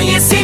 conhecimento.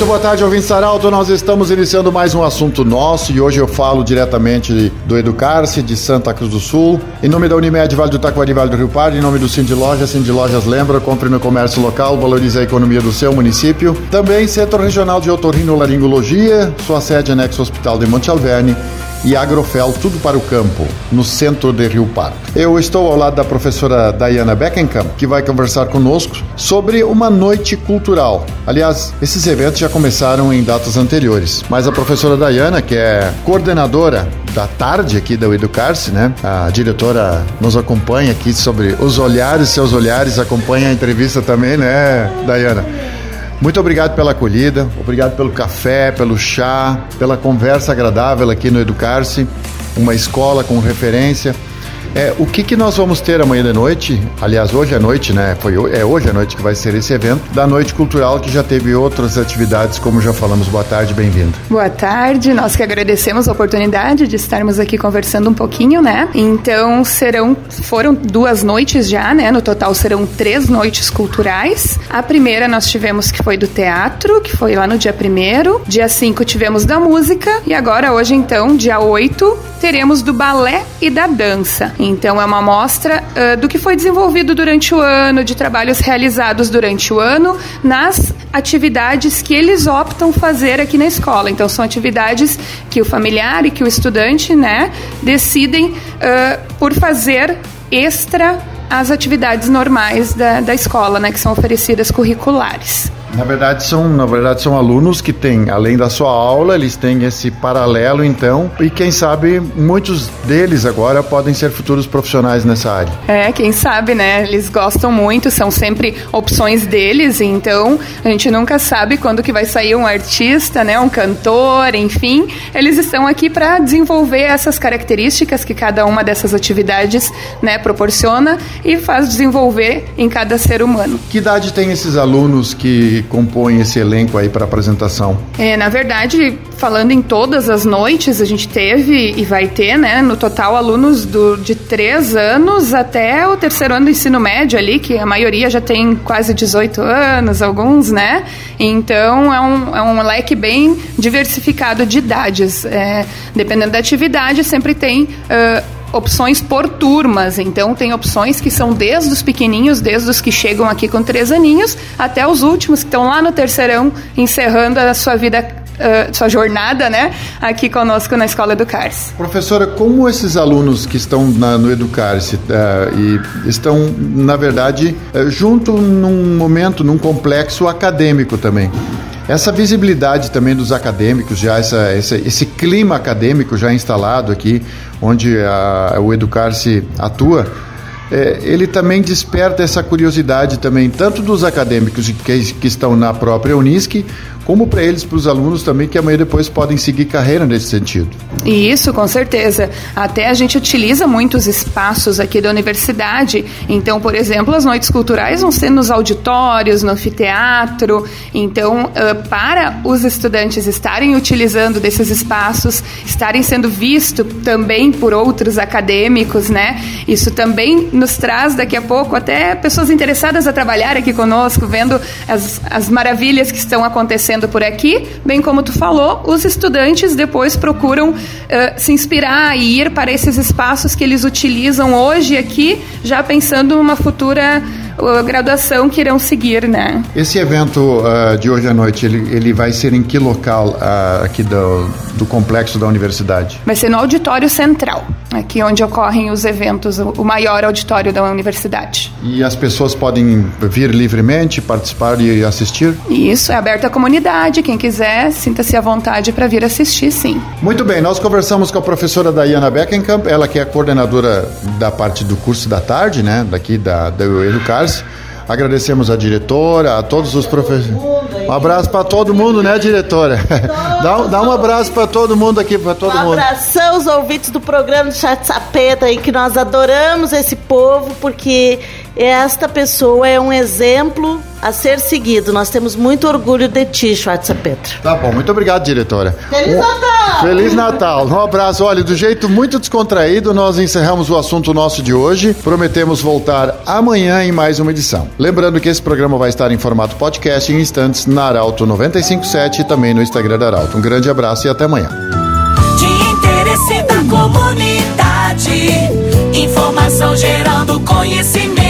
Muito boa tarde, ouvintes Saralto. Nós estamos iniciando mais um assunto nosso e hoje eu falo diretamente do Educar-se de Santa Cruz do Sul. Em nome da Unimed Vale do Taquari Vale do Rio Pardo, em nome do Cindy Lojas, Cindy Lojas lembra, compre no comércio local, valorize a economia do seu município. Também Centro Regional de Otorrinolaringologia, sua sede anexo Hospital de Monte Alverne e Agrofel, tudo para o campo, no centro de Rio Pardo. Eu estou ao lado da professora Diana Beckenkamp, que vai conversar conosco sobre uma noite cultural. Aliás, esses eventos já começaram em datas anteriores, mas a professora Diana, que é coordenadora da tarde aqui da Educar-se, né? A diretora nos acompanha aqui sobre os olhares, seus olhares, acompanha a entrevista também, né, Diana? Muito obrigado pela acolhida, obrigado pelo café, pelo chá, pela conversa agradável aqui no Educar-se, uma escola com referência. É, o que, que nós vamos ter amanhã de noite? Aliás, hoje à noite, né? Foi, é hoje à noite que vai ser esse evento da Noite Cultural, que já teve outras atividades, como já falamos. Boa tarde, bem-vindo. Boa tarde, nós que agradecemos a oportunidade de estarmos aqui conversando um pouquinho, né? Então, serão, foram duas noites já, né? No total serão três noites culturais. A primeira nós tivemos que foi do teatro, que foi lá no dia primeiro. Dia 5 tivemos da música. E agora, hoje então, dia 8, teremos do balé e da dança. Então é uma amostra uh, do que foi desenvolvido durante o ano, de trabalhos realizados durante o ano nas atividades que eles optam fazer aqui na escola. Então são atividades que o familiar e que o estudante, né, decidem uh, por fazer extra as atividades normais da, da escola, né, que são oferecidas curriculares. Na verdade, são, na verdade, são alunos que têm, além da sua aula, eles têm esse paralelo, então, e quem sabe muitos deles agora podem ser futuros profissionais nessa área. É, quem sabe, né? Eles gostam muito, são sempre opções deles, então a gente nunca sabe quando que vai sair um artista, né? Um cantor, enfim. Eles estão aqui para desenvolver essas características que cada uma dessas atividades, né, proporciona e faz desenvolver em cada ser humano. Que idade tem esses alunos que compõem esse elenco aí para apresentação? É, na verdade, falando em todas as noites, a gente teve e vai ter, né, no total, alunos do, de 3 anos até o terceiro ano do ensino médio ali, que a maioria já tem quase 18 anos, alguns, né? Então é um, é um leque bem diversificado de idades. É, dependendo da atividade, sempre tem. Uh, opções por turmas. Então, tem opções que são desde os pequenininhos, desde os que chegam aqui com três aninhos, até os últimos que estão lá no terceirão, encerrando a sua vida Uh, sua jornada, né, aqui conosco na Escola Educar-se. Professora, como esses alunos que estão na, no Educar-se uh, e estão, na verdade, uh, junto num momento, num complexo acadêmico também. Essa visibilidade também dos acadêmicos, já essa, esse, esse clima acadêmico já instalado aqui, onde a, o Educar-se atua, é, ele também desperta essa curiosidade também, tanto dos acadêmicos que, que estão na própria Unisc, como para eles, para os alunos também, que amanhã depois podem seguir carreira nesse sentido. Isso, com certeza. Até a gente utiliza muitos espaços aqui da universidade. Então, por exemplo, as noites culturais vão ser nos auditórios, no anfiteatro. Então, para os estudantes estarem utilizando desses espaços, estarem sendo vistos também por outros acadêmicos, né? Isso também nos traz daqui a pouco até pessoas interessadas a trabalhar aqui conosco, vendo as, as maravilhas que estão acontecendo por aqui, bem como tu falou, os estudantes depois procuram uh, se inspirar e ir para esses espaços que eles utilizam hoje aqui, já pensando numa futura uh, graduação que irão seguir, né? Esse evento uh, de hoje à noite, ele, ele vai ser em que local aqui do, do complexo da universidade? Vai ser no auditório central, aqui onde ocorrem os eventos, o maior auditório da universidade. E as pessoas podem vir livremente, participar e assistir? Isso, é aberto à comunidade, quem quiser, sinta-se à vontade para vir assistir, sim. Muito bem, nós conversamos com a professora Diana Beckenkamp, ela que é a coordenadora da parte do curso da tarde, né, daqui da, da Agradecemos a diretora, a todos os professores. Um abraço para todo mundo, né, diretora? Dá, dá um abraço para todo mundo aqui, para todo um mundo. Abração aos ouvintes do programa do Chat Sapeta aí, que nós adoramos esse povo, porque esta pessoa é um exemplo a ser seguido. Nós temos muito orgulho de ti, Schwarzenpetra. Tá bom, muito obrigado, diretora. Feliz Natal! Feliz Natal. Um abraço. Olha, do jeito muito descontraído, nós encerramos o assunto nosso de hoje. Prometemos voltar amanhã em mais uma edição. Lembrando que esse programa vai estar em formato podcast em instantes na Arauto 957 e também no Instagram da Arauto. Um grande abraço e até amanhã. De interesse da comunidade, informação gerando conhecimento.